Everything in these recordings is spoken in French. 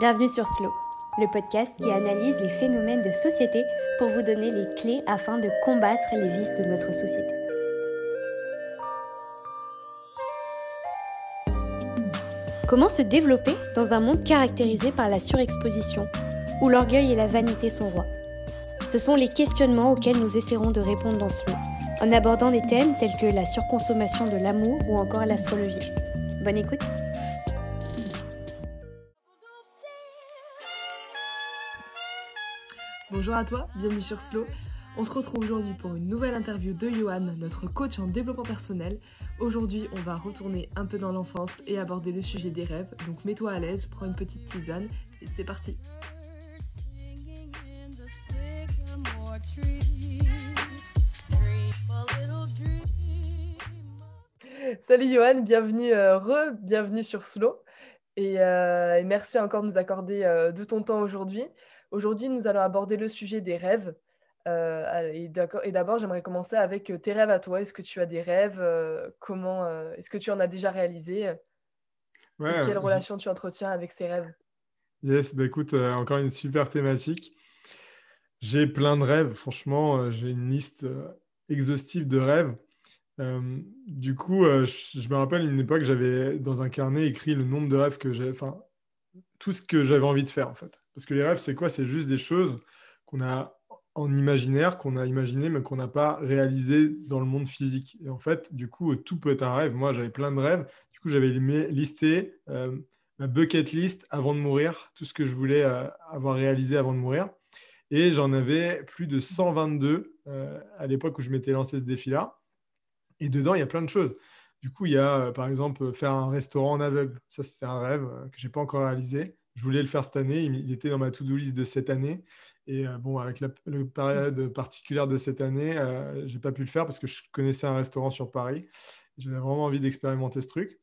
Bienvenue sur Slow, le podcast qui analyse les phénomènes de société pour vous donner les clés afin de combattre les vices de notre société. Comment se développer dans un monde caractérisé par la surexposition, où l'orgueil et la vanité sont rois? Ce sont les questionnements auxquels nous essaierons de répondre dans Slow, en abordant des thèmes tels que la surconsommation de l'amour ou encore l'astrologie. Bonne écoute Bonjour à toi, bienvenue sur Slow. On se retrouve aujourd'hui pour une nouvelle interview de Johan, notre coach en développement personnel. Aujourd'hui, on va retourner un peu dans l'enfance et aborder le sujet des rêves. Donc mets-toi à l'aise, prends une petite tisane et c'est parti. Salut Johan, bienvenue, euh, re, bienvenue sur Slow. Et, euh, et, merci encore de nous accorder euh, de ton temps aujourd'hui. Aujourd'hui, nous allons aborder le sujet des rêves. Euh, et d'abord, j'aimerais commencer avec euh, tes rêves à toi. Est-ce que tu as des rêves euh, Comment Est-ce que tu en as déjà réalisé? Quelle relation tu entretiens avec ces rêves? Yes, bah écoute, encore une super thématique. J'ai plein de rêves. Franchement, j'ai une liste exhaustive de rêves. du coup, je, me rappelle une époque, j'avais dans un carnet écrit le nombre de rêves que j'ai, enfin, tout ce que j'avais envie de faire en fait. Parce que les rêves, c'est quoi? C'est juste des choses qu'on a en imaginaire, qu'on a imaginé, mais qu'on n'a pas réalisé dans le monde physique. Et en fait, du coup, tout peut être un rêve. Moi, j'avais plein de rêves. Du coup, j'avais listé euh, ma bucket list avant de mourir, tout ce que je voulais euh, avoir réalisé avant de mourir. Et j'en avais plus de 122 euh, à l'époque où je m'étais lancé ce défi-là. Et dedans, il y a plein de choses. Du coup, il y a, par exemple, faire un restaurant en aveugle. Ça, c'était un rêve que je n'ai pas encore réalisé. Je voulais le faire cette année. Il était dans ma to-do list de cette année. Et euh, bon, avec la, période particulière de cette année, euh, je n'ai pas pu le faire parce que je connaissais un restaurant sur Paris. J'avais vraiment envie d'expérimenter ce truc.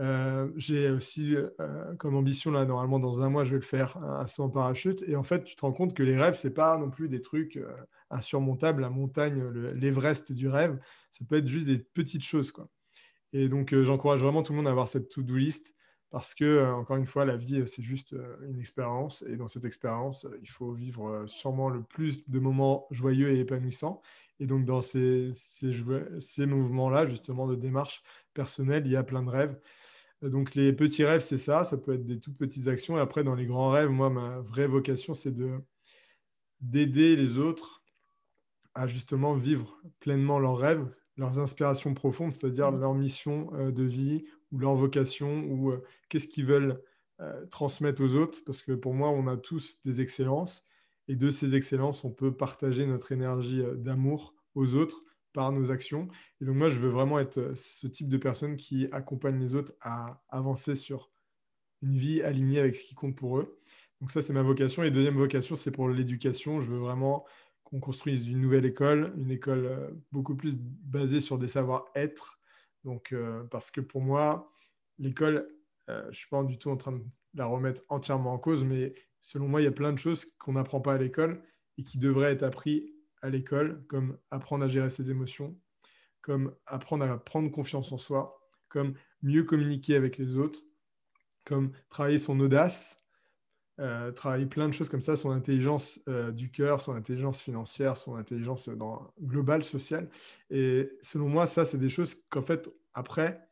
Euh, j'ai aussi comme ambition, là, normalement, dans un mois, je vais le faire un saut en parachute. Et en fait, tu te rends compte que les rêves, ce n'est pas non plus des trucs insurmontables, la montagne, l'Everest du rêve. Ça peut être juste des petites choses. Quoi. Et donc, j'encourage vraiment tout le monde à avoir cette to-do list parce que, euh, encore une fois, la vie, euh, c'est juste euh, une expérience. Et dans cette expérience, il faut vivre sûrement le plus de moments joyeux et épanouissants. Et donc, dans ces, mouvements-là, justement, de démarche personnelle, il y a plein de rêves. Donc, les petits rêves, c'est ça. Ça peut être des toutes petites actions. Et après, dans les grands rêves, moi, ma vraie vocation, c'est de, d'aider les autres à justement vivre pleinement leurs rêves, leurs inspirations profondes, c'est-à-dire mmh. leur mission de vie ou leur vocation ou euh, qu'est-ce qu'ils veulent euh, transmettre aux autres. Parce que pour moi, on a tous des excellences et de ces excellences, on peut partager notre énergie euh, d'amour aux autres par nos actions. Et donc moi, je veux vraiment être ce type de personne qui accompagne les autres à avancer sur une vie alignée avec ce qui compte pour eux. Donc ça, c'est ma vocation. Et deuxième vocation, c'est pour l'éducation. Je veux vraiment qu'on construise une nouvelle école, une école beaucoup plus basée sur des savoir-être. Donc, euh, parce que pour moi, l'école, euh, je ne suis pas du tout en train de la remettre entièrement en cause, mais selon moi, il y a plein de choses qu'on n'apprend pas à l'école et qui devraient être apprises à l'école, comme apprendre à gérer ses émotions, comme apprendre à prendre confiance en soi, comme mieux communiquer avec les autres, comme travailler son audace, euh, travailler plein de choses comme ça, son intelligence du cœur, son intelligence financière, son intelligence dans, globale, sociale. Et selon moi, ça, c'est des choses qu'en fait, après,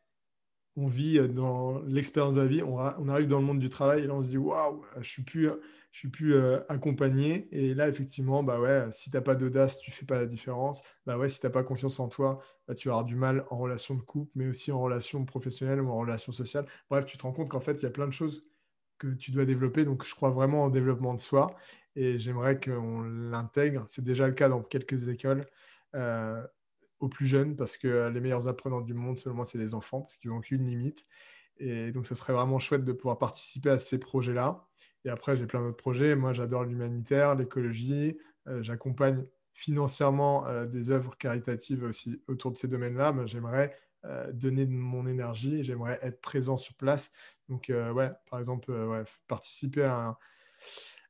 on vit dans l'expérience de la vie, on, arrive dans le monde du travail et là on se dit waouh, je suis plus, je suis plus euh, accompagné. Et là, effectivement, bah ouais, si tu n'as pas d'audace, tu fais pas la différence. Bah ouais, si tu n'as pas confiance en toi, bah, tu vas avoir du mal en relation de couple, mais aussi en relation professionnelle ou en relation sociale. Bref, tu te rends compte qu'en fait, il y a plein de choses que tu dois développer. Donc, je crois vraiment au développement de soi et j'aimerais qu'on l'intègre. C'est déjà le cas dans quelques écoles. Euh, aux plus jeunes parce que euh, les meilleurs apprenants du monde, seulement, c'est les enfants parce qu'ils n'ont aucune limite. Et donc, ça serait vraiment chouette de pouvoir participer à ces projets-là. Et après, j'ai plein d'autres projets. Moi, j'adore l'humanitaire, l'écologie. Euh, j'accompagne financièrement euh, des œuvres caritatives aussi autour de ces domaines-là. j'aimerais donner de mon énergie, j'aimerais être présent sur place. Donc, ouais, par exemple, ouais, participer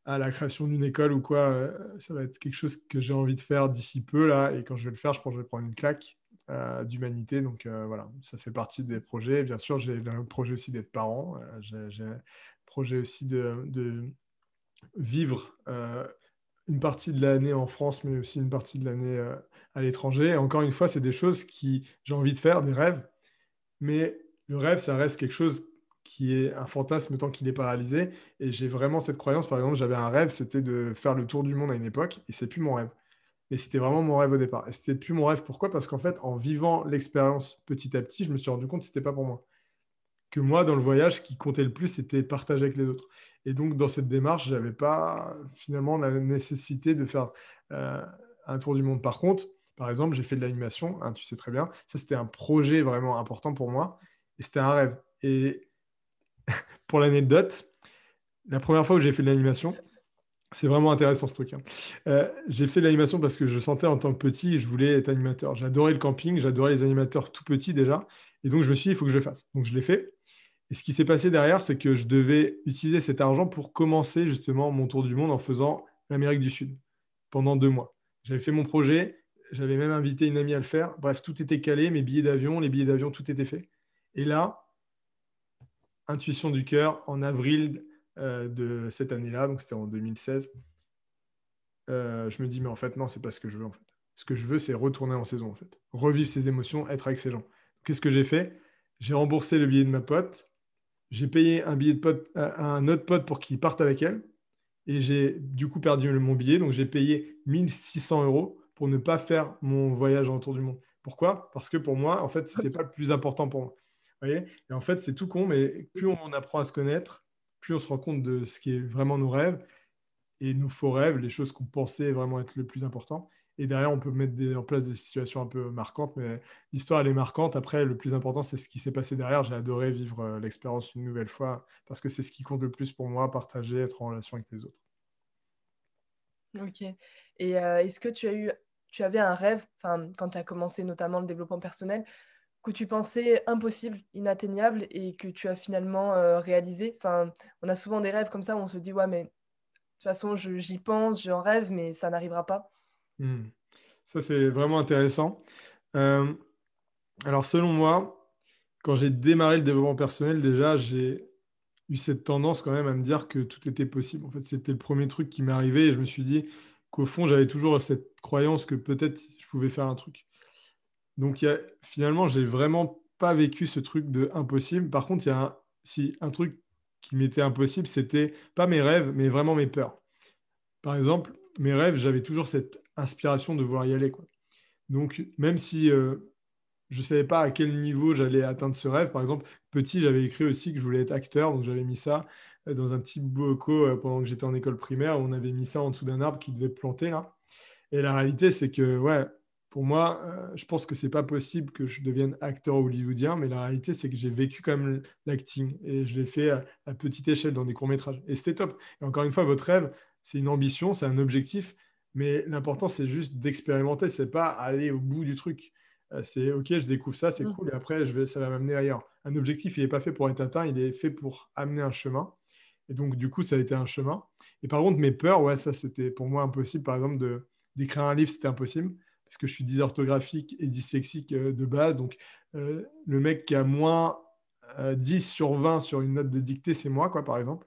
à la création d'une école ou quoi, euh, ça va être quelque chose que j'ai envie de faire d'ici peu là. Et quand je vais le faire, je pense que je vais prendre une claque euh, d'humanité. Donc euh, voilà, ça fait partie des projets. Bien sûr, j'ai le projet aussi d'être parent. j'ai le projet aussi de, vivre une partie de l'année en France, mais aussi une partie de l'année à l'étranger. Encore une fois, c'est des choses qui j'ai envie de faire, des rêves. Mais le rêve, ça reste quelque chose qui est un fantasme tant qu'il n'est pas réalisé. Et j'ai vraiment cette croyance. Par exemple, j'avais un rêve, c'était de faire le tour du monde à une époque, et c'est plus mon rêve. Mais c'était vraiment mon rêve au départ. Et c'était plus mon rêve. Pourquoi? Parce qu'en fait, en vivant l'expérience petit à petit, je me suis rendu compte que ce n'était pas pour moi. Que moi, dans le voyage, ce qui comptait le plus, c'était partager avec les autres. Et donc, dans cette démarche, je n'avais pas finalement la nécessité de faire euh, un tour du monde. Par contre, par exemple, j'ai fait de l'animation, hein, tu sais très bien. Ça, c'était un projet vraiment important pour moi. Et c'était un rêve. Et pour l'anecdote, la première fois où j'ai fait de l'animation, c'est vraiment intéressant ce truc. Hein. Euh, j'ai fait de l'animation parce que je sentais en tant que petit, je voulais être animateur. J'adorais le camping, j'adorais les animateurs tout petits déjà. Et donc, je me suis dit, il faut que je le fasse. Donc, je l'ai fait. Et ce qui s'est passé derrière, c'est que je devais utiliser cet argent pour commencer justement mon tour du monde en faisant l'Amérique du Sud pendant deux mois. J'avais fait mon projet, j'avais même invité une amie à le faire. Bref, tout était calé, mes billets d'avion, les billets d'avion, tout était fait. Et là, intuition du cœur, en avril euh, de cette année-là, donc c'était en 2016, euh, je me dis, mais en fait, non, c'est pas ce que je veux. Ce que je veux, c'est retourner en saison, en fait. Revivre ces émotions, être avec ces gens. Qu'est-ce que j'ai fait? J'ai remboursé le billet de ma pote, j'ai payé un billet de à un autre pote pour qu'il parte avec elle, et j'ai du coup perdu mon billet, donc j'ai payé 1600 euros pour ne pas faire mon voyage autour du monde. Pourquoi? Parce que pour moi, en fait, ce n'était pas le plus important pour moi. Et en fait, c'est tout con, mais plus on apprend à se connaître, plus on se rend compte de ce qui est vraiment nos rêves. Et nos faux rêves, les choses qu'on pensait vraiment être le plus important. Et derrière, on peut mettre en place des situations un peu marquantes, mais l'histoire, elle est marquante. Après, le plus important, c'est ce qui s'est passé derrière. J'ai adoré vivre euh, l'expérience une nouvelle fois parce que c'est ce qui compte le plus pour moi, partager, être en relation avec les autres. Ok. Et euh, est-ce que tu as eu, tu avais un rêve, quand tu as commencé notamment le développement personnel, que tu pensais impossible, inatteignable et que tu as finalement euh, réalisé? On a souvent des rêves comme ça où on se dit ouais mais de toute façon j'y pense, j'en rêve mais ça n'arrivera pas. Hmm. Ça c'est vraiment intéressant. Euh, alors selon moi, quand j'ai démarré le développement personnel déjà j'ai eu cette tendance quand même à me dire que tout était possible. En fait c'était le premier truc qui m'est arrivé et je me suis dit qu'au fond j'avais toujours cette croyance que peut-être je pouvais faire un truc. Donc, finalement, j'ai vraiment pas vécu ce truc de impossible. Par contre, il y a si, un truc qui m'était impossible, c'était pas mes rêves, mais vraiment mes peurs. Par exemple, mes rêves, j'avais toujours cette inspiration de vouloir y aller. Quoi. Donc, même si euh, je ne savais pas à quel niveau j'allais atteindre ce rêve, par exemple, petit, j'avais écrit aussi que je voulais être acteur, donc j'avais mis ça euh, dans un petit boco euh, pendant que j'étais en école primaire, on avait mis ça en dessous d'un arbre qui devait planter là. Et la réalité, c'est que, ouais, pour moi, je pense que c'est pas possible que je devienne acteur hollywoodien, mais la réalité, c'est que j'ai vécu quand même l'acting et je l'ai fait à, petite échelle dans des courts-métrages. Et c'était top. Et encore une fois, votre rêve, c'est une ambition, c'est un objectif, mais l'important, c'est juste d'expérimenter, c'est pas aller au bout du truc. Euh, c'est OK, je découvre ça, c'est mmh. cool, et après, je vais, ça va m'amener ailleurs. Un objectif, il n'est pas fait pour être atteint, il est fait pour amener un chemin. Et donc, du coup, ça a été un chemin. Et par contre, mes peurs, ouais, ça, c'était pour moi impossible. Par exemple, d'écrire un livre, c'était impossible parce que je suis dysorthographique et dyslexique euh, de base. Donc, euh, le mec qui a moins 10 euh, sur 20 sur une note de dictée, c'est moi, quoi, par exemple.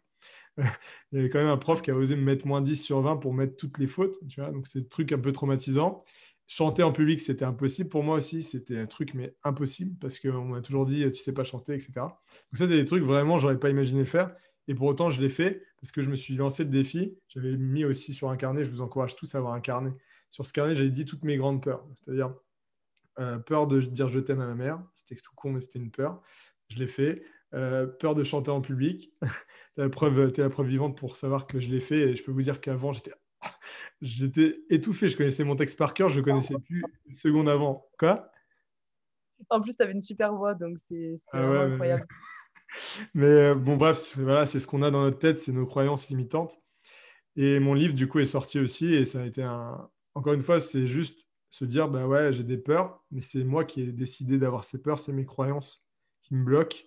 Il y avait quand même un prof qui a osé me mettre moins 10 sur 20 pour mettre toutes les fautes. Tu vois Donc, c'est un truc un peu traumatisant. Chanter en public, c'était impossible. Pour moi aussi, c'était un truc, mais impossible, parce qu'on m'a toujours dit, tu sais pas chanter, etc. Donc, ça, c'est des trucs vraiment, j'aurais pas imaginé faire. Et pour autant, je l'ai fait parce que je me suis lancé le défi. J'avais mis aussi sur un carnet, je vous encourage tous à avoir un carnet sur ce carnet, j'avais dit toutes mes grandes peurs. C'est-à-dire euh, peur de dire je t'aime à ma mère. C'était tout con, mais c'était une peur. Je l'ai fait. Euh, peur de chanter en public. tu es la preuve vivante pour savoir que je l'ai fait. Et je peux vous dire qu'avant, j'étais j'étais étouffé. Je connaissais mon texte par cœur. Je ne connaissais plus une seconde avant. Quoi? En plus, tu avais une super voix, donc c'est ah incroyable. Mais, euh, bon, bref, voilà, c'est ce qu'on a dans notre tête, c'est nos croyances limitantes. Et mon livre, du coup, est sorti aussi. Et ça a été un, encore une fois, c'est juste se dire, bah ouais, j'ai des peurs, mais c'est moi qui ai décidé d'avoir ces peurs, c'est mes croyances qui me bloquent.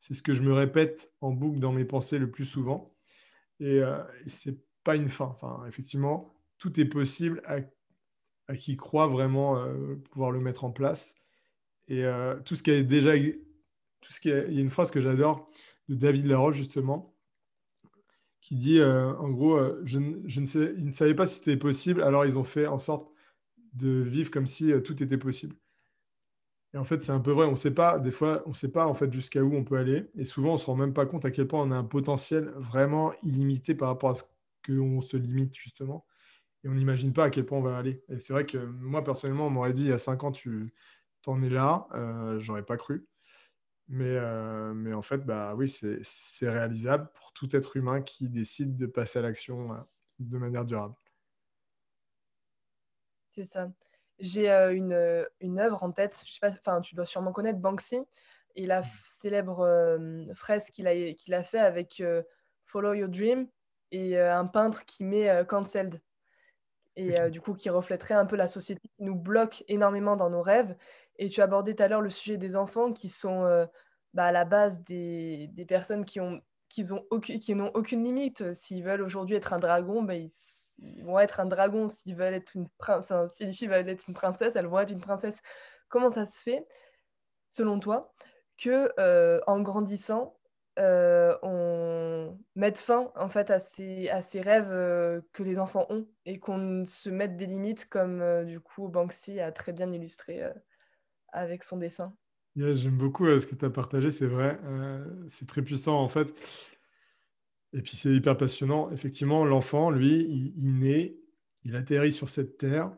C'est ce que je me répète en boucle dans mes pensées le plus souvent. Et, euh, ce n'est pas une fin. Enfin, effectivement, tout est possible à, qui croit vraiment euh, pouvoir le mettre en place. Et euh, tout ce qui est déjà. Tout ce qui il y a une phrase que j'adore de David Laroche, justement, qui dit, en gros, je, je, ne sais, ils ne savaient pas si c'était possible, alors ils ont fait en sorte de vivre comme si tout était possible. Et en fait, c'est un peu vrai. On ne sait pas, des fois, on ne sait pas en fait jusqu'à où on peut aller. Et souvent, on ne se rend même pas compte à quel point on a un potentiel vraiment illimité par rapport à ce qu'on se limite justement. Et on n'imagine pas à quel point on va aller. Et c'est vrai que moi, personnellement, on m'aurait dit il y a cinq ans, tu en es là. Euh, J'aurais pas cru. Mais, euh, mais en fait, bah, oui, c'est réalisable pour tout être humain qui décide de passer à l'action euh, de manière durable. C'est ça. J'ai euh, une, une œuvre en tête, je sais pas, enfin, tu dois sûrement connaître Banksy et la célèbre fresque qu'il a, qu'il a fait avec Follow Your Dream et un peintre qui met Cancelled et du coup qui reflèterait un peu la société qui nous bloque énormément dans nos rêves. Et tu abordais tout à l'heure le sujet des enfants qui sont bah, à la base des, des personnes qui ont qui ont qui n'ont aucune limite. S'ils veulent aujourd'hui être un dragon, bah, ils, vont être un dragon. S'ils veulent être une princesse, si les filles veulent être une princesse, elles vont être une princesse. Comment ça se fait, selon toi, que en grandissant, euh, on mette fin en fait à ces, rêves euh, que les enfants ont et qu'on se mette des limites comme euh, du coup Banksy a très bien illustré avec son dessin? J'aime beaucoup ce que tu as partagé, c'est vrai, c'est très puissant en fait. Et puis c'est hyper passionnant. Effectivement, l'enfant, lui, il, naît, il atterrit sur cette terre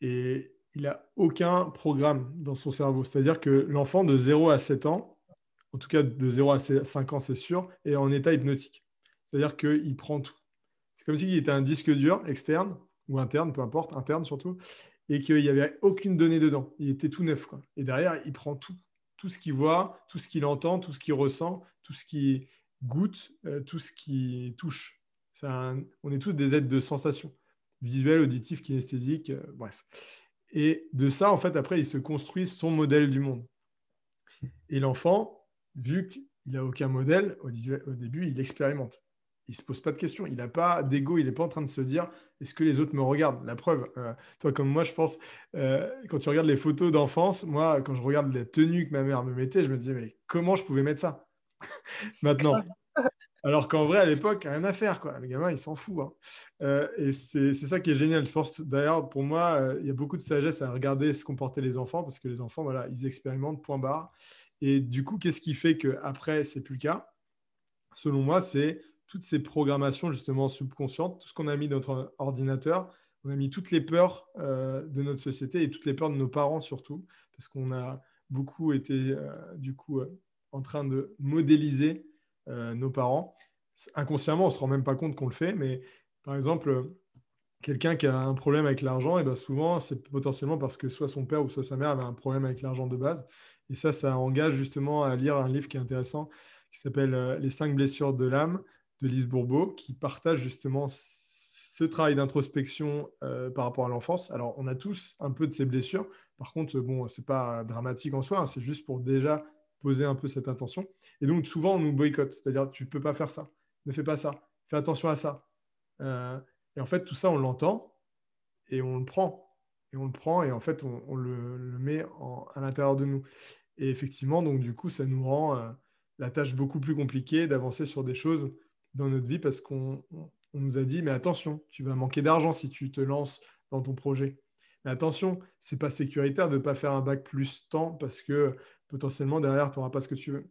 et il n'a aucun programme dans son cerveau. C'est-à-dire que l'enfant de 0 à 7 ans, en tout cas de 0 à 5 ans, c'est sûr, et en état hypnotique. C'est-à-dire qu'il prend tout. C'est comme s'il était un disque dur externe ou interne, peu importe, interne surtout, et qu'il n'y avait aucune donnée dedans. Il était tout neuf. Et derrière, il prend tout. Tout ce qu'il voit, tout ce qu'il entend, tout ce qu'il ressent, tout ce qu'il goûte, euh, tout ce qui touche. on est tous des êtres de sensation, visuelle, auditive, kinesthésique, euh, bref. Et de ça, en fait, après, il se construit son modèle du monde. Et l'enfant, vu qu'il n'a aucun modèle, au, début, il expérimente. Il ne se pose pas de questions. Il n'a pas d'ego. Il n'est pas en train de se dire est-ce que les autres me regardent? La preuve, euh, toi comme moi, je pense, quand tu regardes les photos d'enfance, moi, quand je regarde la tenue que ma mère me mettait, je me disais mais comment je pouvais mettre ça? Maintenant. Alors qu'en vrai, à l'époque, rien à faire. Quoi. Le gamin, il s'en fout. Hein. Euh, et c'est ça qui est génial. Je pense, d'ailleurs, pour moi, il y a beaucoup de sagesse à regarder se comporter les enfants, parce que les enfants, voilà, ils expérimentent, point barre. Et du coup, qu'est-ce qui fait qu'après, ce n'est plus le cas? Selon moi, c'est toutes ces programmations justement subconscientes, tout ce qu'on a mis dans notre ordinateur. On a mis toutes les peurs euh, de notre société et toutes les peurs de nos parents surtout, parce qu'on a beaucoup été euh, du coup euh, en train de modéliser nos parents. Inconsciemment, on ne se rend même pas compte qu'on le fait, mais par exemple, quelqu'un qui a un problème avec l'argent, et ben souvent, c'est potentiellement parce que soit son père ou soit sa mère avait un problème avec l'argent de base. Et ça, ça engage justement à lire un livre qui est intéressant, qui s'appelle euh, Les cinq blessures de l'âme de Lise Bourbeau, qui partage justement ce travail d'introspection euh, par rapport à l'enfance. Alors, on a tous un peu de ces blessures. Par contre, bon, c'est pas dramatique en soi, hein, c'est juste pour déjà poser un peu cette intention. Et donc, souvent, on nous boycotte, c'est-à-dire, tu ne peux pas faire ça, ne fais pas ça, fais attention à ça. Euh, et en fait, tout ça, on l'entend et on le prend. Et on le prend et en fait, on, le, met à l'intérieur de nous. Et effectivement, donc du coup, ça nous rend euh, la tâche beaucoup plus compliquée d'avancer sur des choses dans notre vie parce qu'on nous a dit, mais attention, tu vas manquer d'argent si tu te lances dans ton projet. Mais attention, c'est pas sécuritaire de ne pas faire un bac plus temps parce que potentiellement derrière, tu n'auras pas ce que tu veux.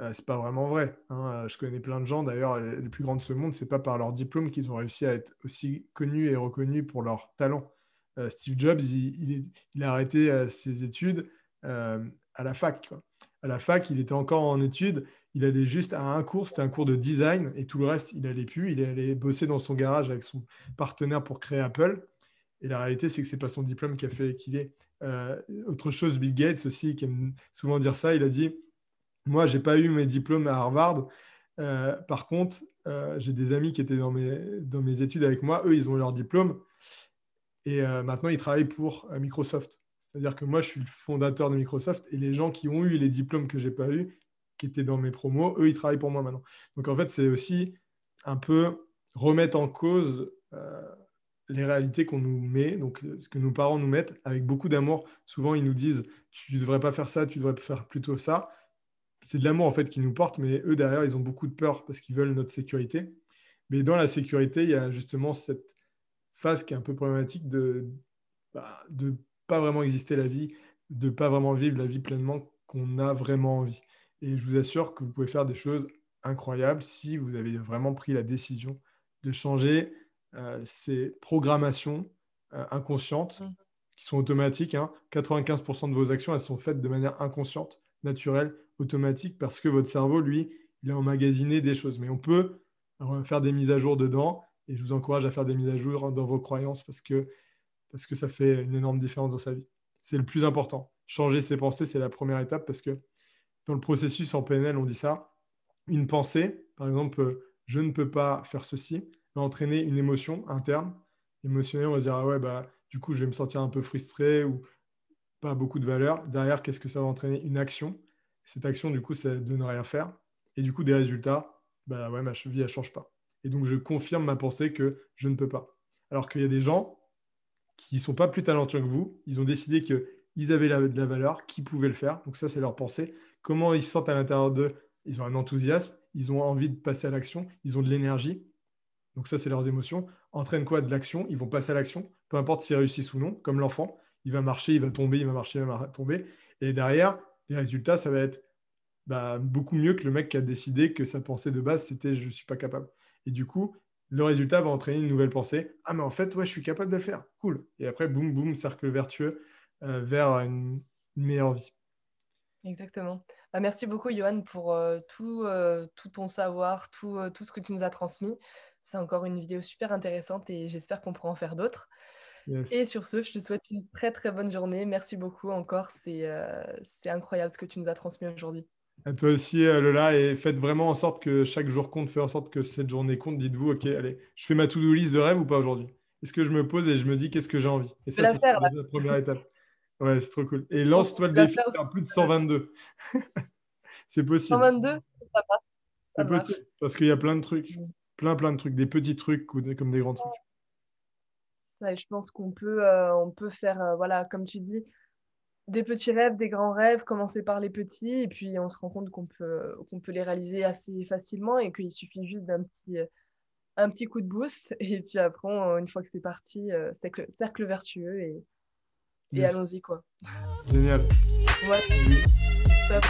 Euh, c'est pas vraiment vrai. Hein. Je connais plein de gens, d'ailleurs, les, plus grands de ce monde, c'est pas par leur diplôme qu'ils ont réussi à être aussi connus et reconnus pour leur talent. Euh, Steve Jobs, il, a arrêté ses études à la fac. À la fac, il était encore en études. Il allait juste à un cours, c'était un cours de design, et tout le reste, il allait plus. Il allait bosser dans son garage avec son partenaire pour créer Apple. Et la réalité, c'est que c'est pas son diplôme qui a fait qu'il est. Euh, autre chose, Bill Gates aussi, qui aime souvent dire ça, il a dit Moi, j'ai pas eu mes diplômes à Harvard. Euh, par contre, euh, j'ai des amis qui étaient dans mes, dans mes études avec moi. Eux, ils ont eu leur diplôme. Et maintenant, ils travaillent pour Microsoft. C'est-à-dire que moi, je suis le fondateur de Microsoft et les gens qui ont eu les diplômes que je n'ai pas eu, qui étaient dans mes promos, eux, ils travaillent pour moi maintenant. Donc en fait, c'est aussi un peu remettre en cause les réalités qu'on nous met, donc ce que nos parents nous mettent avec beaucoup d'amour. Souvent, ils nous disent tu ne devrais pas faire ça, tu devrais faire plutôt ça. C'est de l'amour en fait qui nous porte, mais eux derrière, ils ont beaucoup de peur parce qu'ils veulent notre sécurité. Mais dans la sécurité, il y a justement cette phase qui est un peu problématique de bah, pas vraiment exister la vie, de pas vraiment vivre la vie pleinement qu'on a vraiment envie. Et je vous assure que vous pouvez faire des choses incroyables si vous avez vraiment pris la décision de changer euh, ces programmations euh, inconscientes mmh. qui sont automatiques. 95% hein. de vos actions, elles sont faites de manière inconsciente, naturelle, automatique, parce que votre cerveau, lui, il a emmagasiné des choses. Mais on peut faire des mises à jour dedans. Et je vous encourage à faire des mises à jour dans vos croyances parce que, parce que ça fait une énorme différence dans sa vie. C'est le plus important. Changer ses pensées, c'est la première étape parce que dans le processus en PNL, on dit ça. Une pensée, par exemple, je ne peux pas faire ceci, va entraîner une émotion interne. Émotionnelle, on va dire, ah ouais, bah, du coup, je vais me sentir un peu frustré ou pas beaucoup de valeur. Derrière, qu'est-ce que ça va entraîner Une action? Cette action, du coup, c'est de ne rien faire. Et du coup, des résultats, bah ouais, ma vie, elle ne change pas. Et donc, je confirme ma pensée que je ne peux pas. Alors qu'il y a des gens qui ne sont pas plus talentueux que vous, ils ont décidé qu'ils avaient de la valeur, qu'ils pouvaient le faire. Donc, ça, c'est leur pensée. Comment ils se sentent à l'intérieur d'eux? Ils ont un enthousiasme, ils ont envie de passer à l'action, ils ont de l'énergie. Donc, ça, c'est leurs émotions. Entraîne quoi De l'action? Ils vont passer à l'action, peu importe s'ils réussissent ou non, comme l'enfant. Il va marcher, il va tomber, il va marcher, il va tomber. Et derrière, les résultats, ça va être bah, beaucoup mieux que le mec qui a décidé que sa pensée de base, c'était je ne suis pas capable. Et du coup, le résultat va entraîner une nouvelle pensée. Ah, mais en fait, ouais, je suis capable de le faire. Cool. Et après, boum, boum, cercle vertueux euh, vers une, meilleure vie. Exactement. Bah, merci beaucoup, Johan, pour euh, tout, euh, tout, ton savoir, tout, ce que tu nous as transmis. C'est encore une vidéo super intéressante et j'espère qu'on pourra en faire d'autres. Et sur ce, je te souhaite une très très bonne journée. Merci beaucoup encore. C'est incroyable ce que tu nous as transmis aujourd'hui. À toi aussi, euh, Lola, et faites vraiment en sorte que chaque jour compte, faites en sorte que cette journée compte. Dites-vous, OK, allez, je fais ma to-do list de rêve ou pas aujourd'hui? Est-ce que je me pose et je me dis qu'est-ce que j'ai envie? Et ça, c'est la première étape. Ouais, c'est trop cool. Et lance-toi le défi à plus de 122. c'est possible. 122, ça va. C'est possible, parce qu'il y a plein de trucs, plein, plein de trucs, des petits trucs comme des grands trucs. je pense qu'on peut, euh, on peut faire, euh, voilà, comme tu dis, des petits rêves, des grands rêves, commencer par les petits, et puis on se rend compte qu'on peut, qu'on peut les réaliser assez facilement et qu'il suffit juste d'un petit, un petit coup de boost. Et puis après, une fois que c'est parti, euh, c'est le cercle vertueux et, et allons-y. quoi. Génial. Ouais. Top.